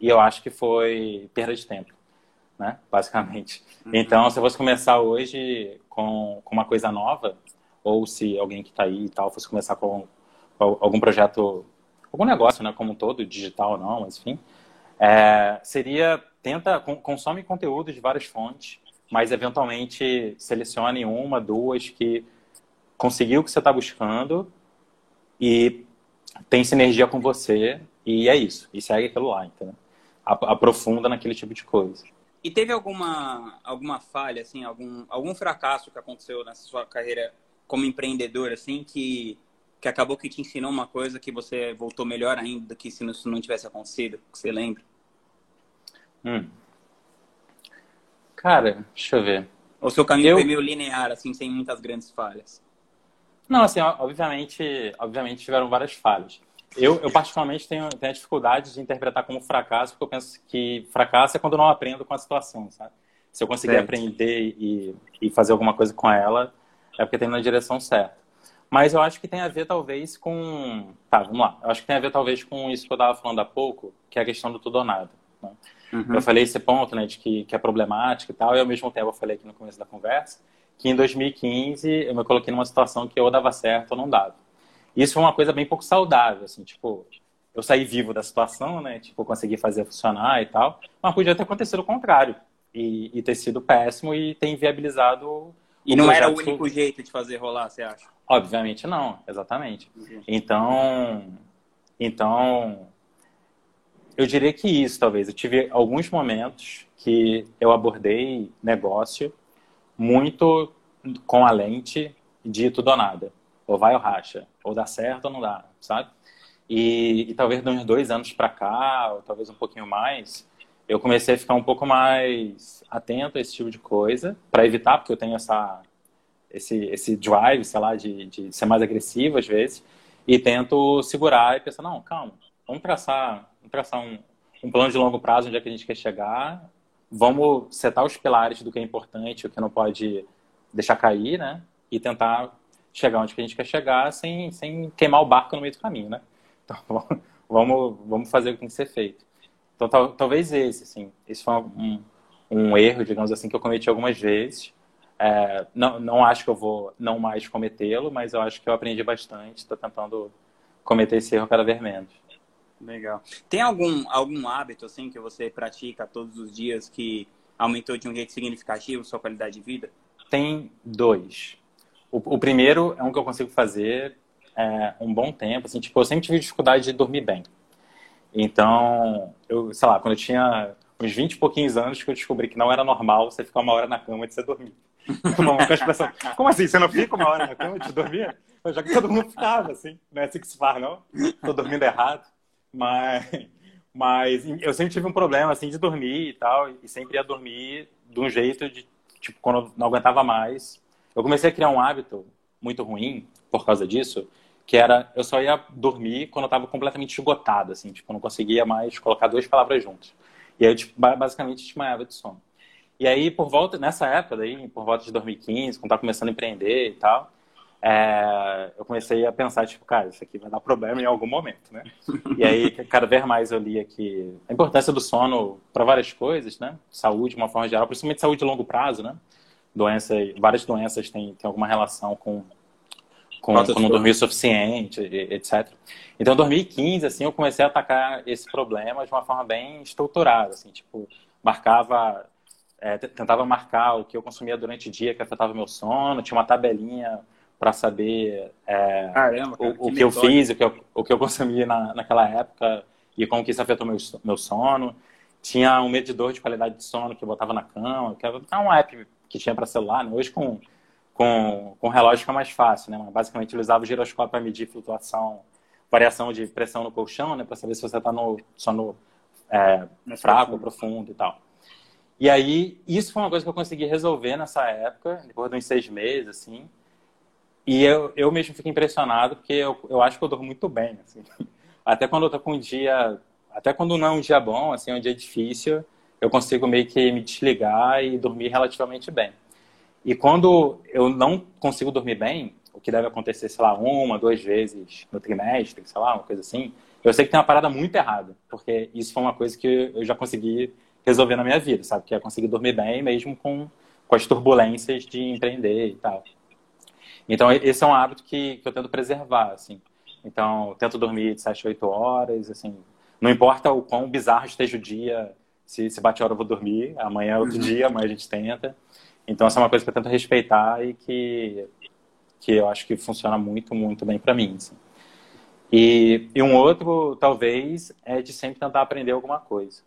Speaker 2: e eu acho que foi perda de tempo, né? Basicamente. Uhum. Então, se eu fosse começar hoje com, com uma coisa nova, ou se alguém que está aí e tal fosse começar com, com algum projeto algum negócio, né, como um todo, digital ou não, mas enfim, é, seria, tenta, consome conteúdo de várias fontes, mas eventualmente selecione uma, duas que conseguiu o que você está buscando e tem sinergia com você e é isso, e segue aquilo lá, entendeu? aprofunda naquele tipo de coisa.
Speaker 1: E teve alguma, alguma falha, assim, algum, algum fracasso que aconteceu nessa sua carreira como empreendedor, assim, que, que acabou que te ensinou uma coisa que você voltou melhor ainda do que se isso não tivesse acontecido, que você lembra?
Speaker 2: Hum. Cara, deixa eu ver.
Speaker 1: O seu caminho eu... foi meio linear, assim, sem muitas grandes falhas?
Speaker 2: Não, assim, obviamente, obviamente tiveram várias falhas. Eu, eu particularmente, tenho, tenho a dificuldade de interpretar como fracasso, porque eu penso que fracasso é quando eu não aprendo com a situação, sabe? Se eu conseguir certo. aprender e, e fazer alguma coisa com ela, é porque tem na direção certa. Mas eu acho que tem a ver, talvez, com... Tá, vamos lá. Eu acho que tem a ver, talvez, com isso que eu estava falando há pouco, que é a questão do tudo ou nada. Né? Uhum. Eu falei esse ponto, né, de que, que é problemático e tal, e ao mesmo tempo eu falei aqui no começo da conversa, que em 2015 eu me coloquei numa situação que ou dava certo ou não dava. Isso foi uma coisa bem pouco saudável, assim, tipo, eu saí vivo da situação, né? Tipo, consegui fazer funcionar e tal. Mas podia ter acontecido o contrário. E, e ter sido péssimo e ter inviabilizado.
Speaker 1: E não era o único jeito de fazer rolar, você acha?
Speaker 2: Obviamente não, exatamente. Então, então, eu diria que isso, talvez. Eu tive alguns momentos que eu abordei negócio muito com a lente de tudo ou nada ou vai ou racha, ou dá certo ou não dá, sabe? E, e talvez de uns dois anos para cá, ou talvez um pouquinho mais, eu comecei a ficar um pouco mais atento a esse tipo de coisa, para evitar, porque eu tenho essa, esse, esse drive, sei lá, de, de ser mais agressivo às vezes, e tento segurar e pensar, não, calma, vamos traçar, vamos traçar um, um plano de longo prazo, onde é que a gente quer chegar, vamos setar os pilares do que é importante, o que não pode deixar cair, né? E tentar chegar onde que a gente quer chegar sem, sem queimar o barco no meio do caminho, né? Então, *laughs* vamos, vamos fazer o que tem que ser feito. Então, tal, talvez esse, assim, esse foi um, um erro, digamos assim, que eu cometi algumas vezes. É, não, não acho que eu vou não mais cometê-lo, mas eu acho que eu aprendi bastante. Estou tentando cometer esse erro cada vez menos.
Speaker 1: Legal. Tem algum, algum hábito, assim, que você pratica todos os dias que aumentou de um jeito significativo sua qualidade de vida?
Speaker 2: Tem dois. O, o, primeiro é um que eu consigo fazer é, um bom tempo. Assim, tipo, eu sempre tive dificuldade de dormir bem. Então, eu, sei lá, quando eu tinha uns 20 e pouquinhos anos que eu descobri que não era normal você ficar uma hora na cama de você dormir. *laughs* como assim? Você não fica uma hora na cama de dormir? Já que todo mundo ficava, assim. Não é assim que se faz, não. Tô dormindo errado. Mas, mas eu sempre tive um problema, assim, de dormir e tal. E sempre ia dormir de um jeito de, tipo, quando não aguentava mais, eu comecei a criar um hábito muito ruim por causa disso, que era eu só ia dormir quando eu estava completamente esgotado, assim, tipo, não conseguia mais colocar duas palavras juntas. E aí eu tipo, basicamente desmaiava de sono. E aí, por volta, nessa época daí, por volta de 2015, quando estava começando a empreender e tal, é, eu comecei a pensar, tipo, cara, isso aqui vai dar problema em algum momento, né? E aí, cada vez mais eu lia que a importância do sono para várias coisas, né? Saúde, de uma forma geral, principalmente saúde de longo prazo, né? doenças, várias doenças têm, têm alguma relação com, com, com não dormir o suficiente, etc. Então, em 2015, assim, eu comecei a atacar esse problema de uma forma bem estruturada, assim, tipo, marcava, é, tentava marcar o que eu consumia durante o dia que afetava meu sono, tinha uma tabelinha para saber é, Caramba, cara, o, o, que, eu fiz, o que eu, o que eu consumi na, naquela época e como que isso afetou meu, meu sono. Tinha um medidor de qualidade de sono que eu botava na cama, que era um app que tinha para celular. Né? Hoje, com, com, com relógio fica mais fácil. Né? Basicamente, ele usava o giroscópio para medir flutuação, variação de pressão no colchão, né? para saber se você está no sono é, fraco ou profundo e tal. E aí, isso foi uma coisa que eu consegui resolver nessa época, depois de uns seis meses, assim. E eu, eu mesmo fico impressionado, porque eu, eu acho que eu durmo muito bem, assim. *laughs* Até quando eu tô com um dia... Até quando não é um dia bom, assim, é um dia difícil, eu consigo meio que me desligar e dormir relativamente bem. E quando eu não consigo dormir bem, o que deve acontecer, sei lá, uma, duas vezes no trimestre, sei lá, uma coisa assim, eu sei que tem uma parada muito errada, porque isso foi uma coisa que eu já consegui resolver na minha vida, sabe? Que é conseguir dormir bem mesmo com, com as turbulências de empreender e tal. Então, esse é um hábito que, que eu tento preservar, assim. Então, eu tento dormir de 7, 8 horas, assim. Não importa o quão bizarro esteja o dia, se, se bate a hora eu vou dormir, amanhã é outro uhum. dia, amanhã a gente tenta. Então essa é uma coisa que eu tento respeitar e que, que eu acho que funciona muito, muito bem para mim. Assim. E, e um outro, talvez, é de sempre tentar aprender alguma coisa.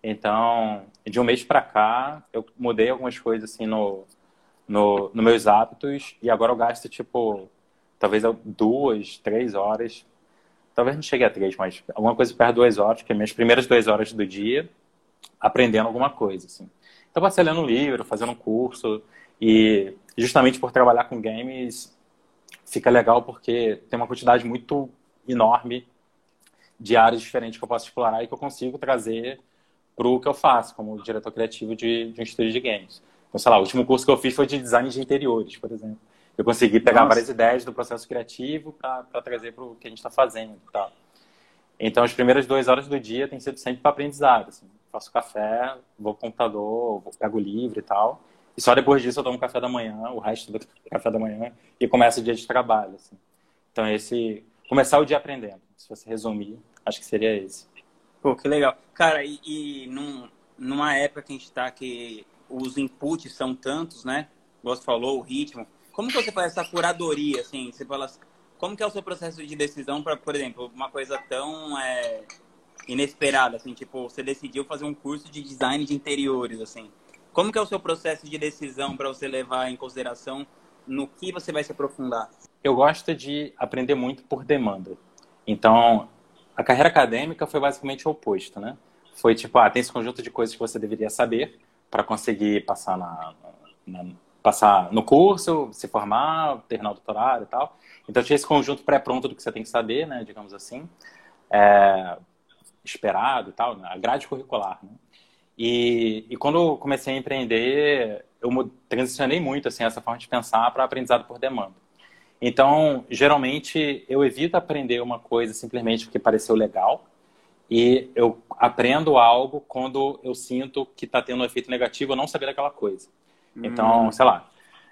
Speaker 2: Então, de um mês para cá, eu mudei algumas coisas assim no, no, no meus hábitos e agora eu gasto tipo talvez duas, três horas, talvez não chegue a três, mas alguma coisa perto de duas horas, que é minhas primeiras duas horas do dia, aprendendo alguma coisa, assim. Então, ser lendo um livro, fazendo um curso, e justamente por trabalhar com games, fica legal porque tem uma quantidade muito enorme de áreas diferentes que eu posso explorar e que eu consigo trazer para o que eu faço como diretor criativo de, de um estúdio de games. Então, sei lá, o último curso que eu fiz foi de design de interiores, por exemplo. Eu consegui pegar Nossa. várias ideias do processo criativo para trazer para o que a gente está fazendo e tal. Então, as primeiras duas horas do dia tem sido sempre para aprendizado. Assim. Faço café, vou pro computador, vou, pego o livro e tal. E só depois disso eu tomo café da manhã, o resto do *laughs* café da manhã, e começo o dia de trabalho. Assim. Então, esse... Começar o dia aprendendo. Se você resumir, acho que seria esse.
Speaker 1: Pô, que legal. Cara, e, e num, numa época que a gente está que os inputs são tantos, né? Você falou, o ritmo. Como que você faz essa curadoria, assim? Você fala, como que é o seu processo de decisão para, por exemplo, uma coisa tão é, inesperada, assim, tipo, você decidiu fazer um curso de design de interiores, assim. Como que é o seu processo de decisão para você levar em consideração no que você vai se aprofundar?
Speaker 2: Eu gosto de aprender muito por demanda. Então, a carreira acadêmica foi basicamente o oposto, né? Foi tipo, ah, tem esse conjunto de coisas que você deveria saber para conseguir passar na, na, passar no curso, se formar, terminar o doutorado e tal. Então tinha esse conjunto pré-pronto do que você tem que saber, né, digamos assim, é, esperado e tal, né, a grade curricular. Né? E, e quando eu comecei a empreender, eu transicionei muito assim essa forma de pensar para aprendizado por demanda. Então, geralmente, eu evito aprender uma coisa simplesmente porque pareceu legal. E eu aprendo algo quando eu sinto que está tendo um efeito negativo eu não saber daquela coisa. Então, hum. sei lá,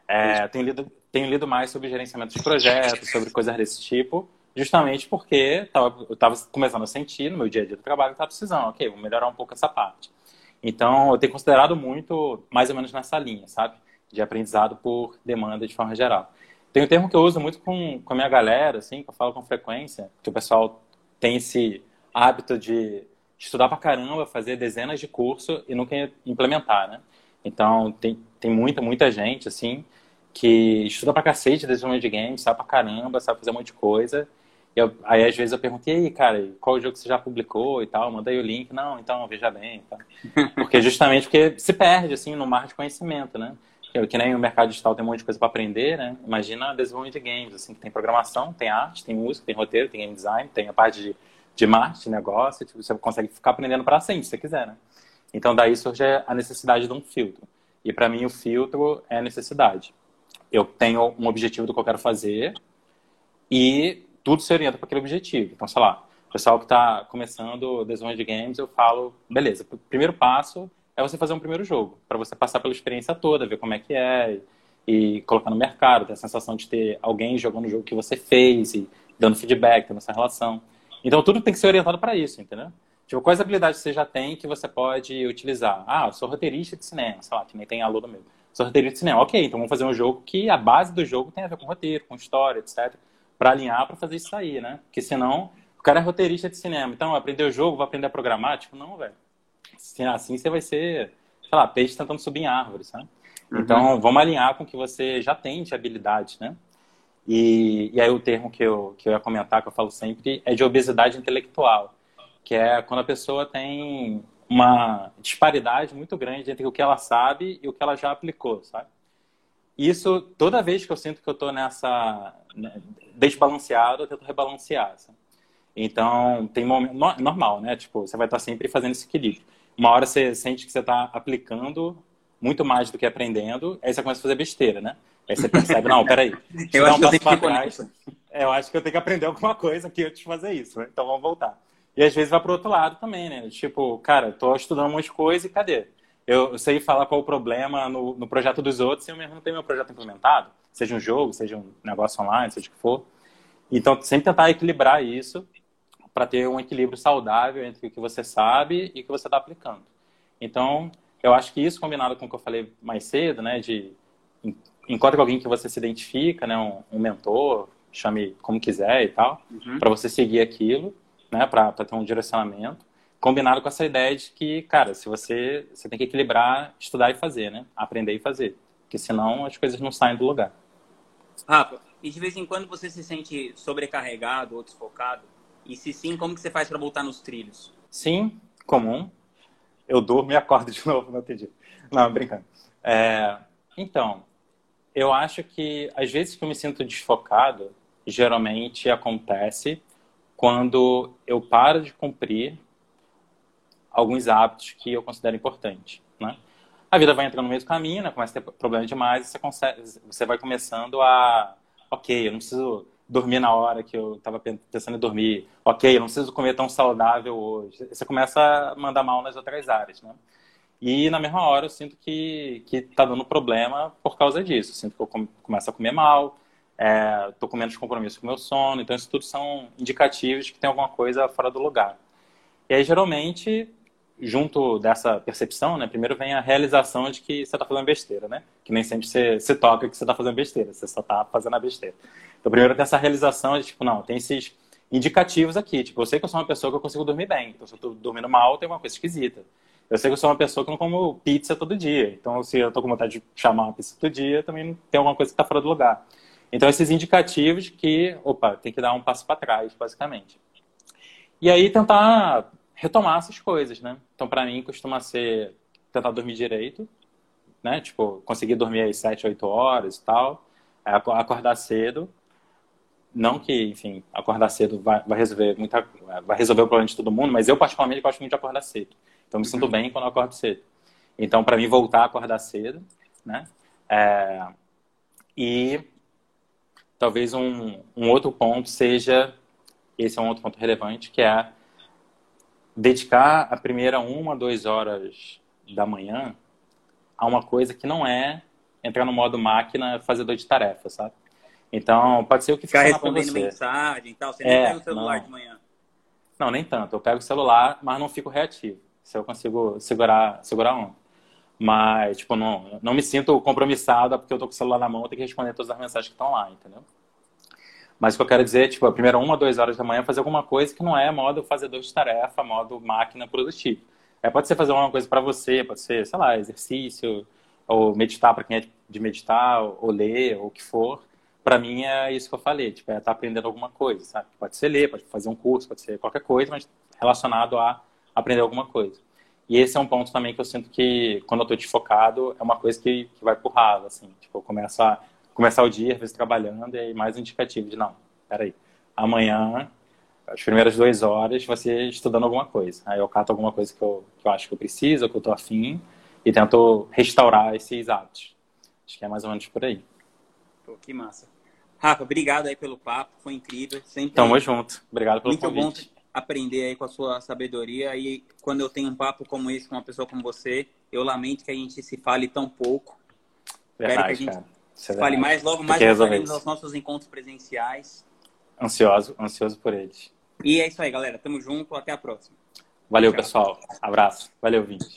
Speaker 2: é, tenho, lido, tenho lido mais sobre gerenciamento de projetos, sobre coisas desse tipo, justamente porque tava, eu estava começando a sentir no meu dia a dia do trabalho que estava precisando, ok, vou melhorar um pouco essa parte. Então, eu tenho considerado muito, mais ou menos nessa linha, sabe? De aprendizado por demanda de forma geral. Tem um termo que eu uso muito com, com a minha galera, assim, que eu falo com frequência, que o pessoal tem esse hábito de estudar pra caramba, fazer dezenas de cursos e nunca implementar, né? Então, tem, tem muita, muita gente, assim, que estuda pra cacete desenvolvimento de games, sabe pra caramba, sabe fazer um monte de coisa. E eu, aí, às vezes, eu pergunto, e aí, cara, qual jogo você já publicou e tal? Manda aí o link. Não, então, veja bem. Tá? *laughs* Porque justamente porque se perde, assim, no mar de conhecimento, né? Que, que nem o mercado digital tem um monte de coisa para aprender, né? Imagina desenvolvimento de games, assim, que tem programação, tem arte, tem música, tem roteiro, tem game design, tem a parte de, de marketing, negócio, tipo, você consegue ficar aprendendo para sempre, se você quiser, né? Então, daí surge a necessidade de um filtro. E para mim, o filtro é necessidade. Eu tenho um objetivo do que eu quero fazer e tudo se orienta para aquele objetivo. Então, sei lá, o pessoal que está começando o desenvolvimento de games, eu falo, beleza, o primeiro passo é você fazer um primeiro jogo, para você passar pela experiência toda, ver como é que é e, e, colocar no mercado, ter a sensação de ter alguém jogando o jogo que você fez e dando feedback, tendo essa relação. Então, tudo tem que ser orientado para isso, entendeu? Tipo, quais habilidades você já tem que você pode utilizar? Ah, eu sou roteirista de cinema, sei lá, que nem tem aluno meu. Sou roteirista de cinema. Ok, então vamos fazer um jogo que a base do jogo tem a ver com roteiro, com história, etc. Para alinhar, para fazer isso aí, né? Porque senão, o cara é roteirista de cinema. Então, aprender o jogo, vou aprender a programar? Tipo, não, velho. Assim, assim você vai ser, sei lá, peixe tentando subir em árvores, sabe? Uhum. Então, vamos alinhar com o que você já tem de habilidade, né? E, e aí o termo que eu, que eu ia comentar, que eu falo sempre, é de obesidade intelectual que é quando a pessoa tem uma disparidade muito grande entre o que ela sabe e o que ela já aplicou, sabe? Isso, toda vez que eu sinto que eu estou nessa né, desbalanceado, eu tento rebalancear. Sabe? Então, tem momento normal, né? Tipo, você vai estar sempre fazendo esse equilíbrio. Uma hora você sente que você está aplicando muito mais do que aprendendo, aí você começa a fazer besteira, né? Aí você percebe, não, peraí. *laughs*
Speaker 1: Eu acho um que eu trás,
Speaker 2: Eu acho que eu tenho que aprender alguma coisa aqui antes de fazer isso, né? Então vamos voltar. E às vezes vai pro outro lado também, né? Tipo, cara, tô estudando um monte de coisa e cadê? Eu, sei falar qual o problema no, no projeto dos outros e eu mesmo não tenho meu projeto implementado. Seja um jogo, seja um negócio online, seja o que for. Então, sempre tentar equilibrar isso para ter um equilíbrio saudável entre o que você sabe e o que você está aplicando. Então, eu acho que isso combinado com o que eu falei mais cedo, né, de encontre alguém que você se identifica, né, um, um mentor, chame como quiser e tal, uhum. para você seguir aquilo né, para ter um direcionamento. combinado com essa ideia de que, cara, se você, você tem que equilibrar estudar e fazer, né? Aprender e fazer. Porque senão as coisas não saem do lugar.
Speaker 1: Rafa, e de vez em quando você se sente sobrecarregado ou desfocado? E se sim, como que você faz para voltar nos trilhos?
Speaker 2: Sim, comum. Eu durmo e acordo *laughs* de novo no outro dia. Não, brincando. É, então, eu acho que às vezes que eu me sinto desfocado, geralmente acontece quando eu paro de cumprir alguns hábitos que eu considero importantes, né? A vida vai entrando no mesmo caminho, né? começa a ter problema demais, e você, consegue, você vai começando a, ok, eu não preciso dormir na hora que eu estava pensando em dormir, ok, eu não preciso comer tão saudável hoje. Você começa a mandar mal nas outras áreas, né? E na mesma hora eu sinto que que está dando problema por causa disso. Eu sinto que eu começo a comer mal, é, com menos compromisso com o meu sono. Então isso tudo são indicativos de que tem alguma coisa fora do lugar. E aí geralmente junto dessa percepção, né, primeiro vem a realização de que você está fazendo besteira, né? Que nem sempre você, você toca que você está fazendo besteira, você só está fazendo a besteira. Então, primeiro tem essa realização de, tipo, não, tem esses indicativos aqui. Tipo, eu sei que eu sou uma pessoa que eu consigo dormir bem. Então, se eu estou dormindo mal, tem uma coisa esquisita. Eu sei que eu sou uma pessoa que não como pizza todo dia. Então, se eu estou com vontade de chamar uma pizza todo dia, também tem alguma coisa que está fora do lugar. Então, esses indicativos que, opa, tem que dar um passo para trás, basicamente. E aí, tentar retomar essas coisas, né? Então, para mim, costuma ser tentar dormir direito, né? Tipo, conseguir dormir aí 7, 8 horas e tal. Acordar cedo. Não que, enfim, acordar cedo vai, vai resolver muita, vai resolver o problema de todo mundo, mas eu, particularmente, gosto muito de acordar cedo. Então, me sinto bem quando eu acordo cedo. Então, para mim, voltar a acordar cedo, né? É, e talvez um, um outro ponto seja, esse é um outro ponto relevante, que é dedicar a primeira uma, duas horas da manhã a uma coisa que não é entrar no modo máquina fazedor de tarefas, sabe? Então, pode ser o que
Speaker 1: ficar respondendo mensagem e tal. Você é, nem pega o celular
Speaker 2: não.
Speaker 1: de manhã.
Speaker 2: Não, nem tanto. Eu pego o celular, mas não fico reativo se eu consigo segurar, segurar um. Mas, tipo, não, não me sinto compromissado porque eu tô com o celular na mão, eu tenho que responder todas as mensagens que estão lá, entendeu? Mas o que eu quero dizer é, tipo, a primeira uma, duas horas da manhã fazer alguma coisa que não é modo fazedor de tarefa, modo máquina produtiva. É, pode ser fazer alguma coisa para você, pode ser, sei lá, exercício, ou meditar para quem é de meditar, ou ler, ou o que for. Para mim é isso que eu falei, tipo, é estar tá aprendendo alguma coisa, sabe? Pode ser ler, pode fazer um curso, pode ser qualquer coisa, mas relacionado a aprender alguma coisa. E esse é um ponto também que eu sinto que, quando eu estou desfocado, é uma coisa que, que vai por ralo, assim. Tipo, eu começo a começar o dia, às vezes, trabalhando, e aí mais indicativo de, não, peraí, amanhã, as primeiras duas horas, você estudando alguma coisa. Aí eu cato alguma coisa que eu, que eu acho que eu preciso, que eu estou afim, e tento restaurar esses hábitos. Acho que é mais ou menos por aí.
Speaker 1: Pô, que massa. Rafa, obrigado aí pelo papo, foi incrível. Sempre
Speaker 2: Tamo junto. Obrigado pelo
Speaker 1: muito
Speaker 2: convite.
Speaker 1: bom aprender aí com a sua sabedoria e quando eu tenho um papo como esse com uma pessoa como você, eu lamento que a gente se fale tão pouco.
Speaker 2: Verdade, Espero que a gente
Speaker 1: se fale mais, logo mais voltaremos aos nossos encontros presenciais.
Speaker 2: Ansioso, ansioso por eles.
Speaker 1: E é isso aí, galera. Tamo junto, até a próxima.
Speaker 2: Valeu, Tchau. pessoal. Abraço. Valeu, Vinte.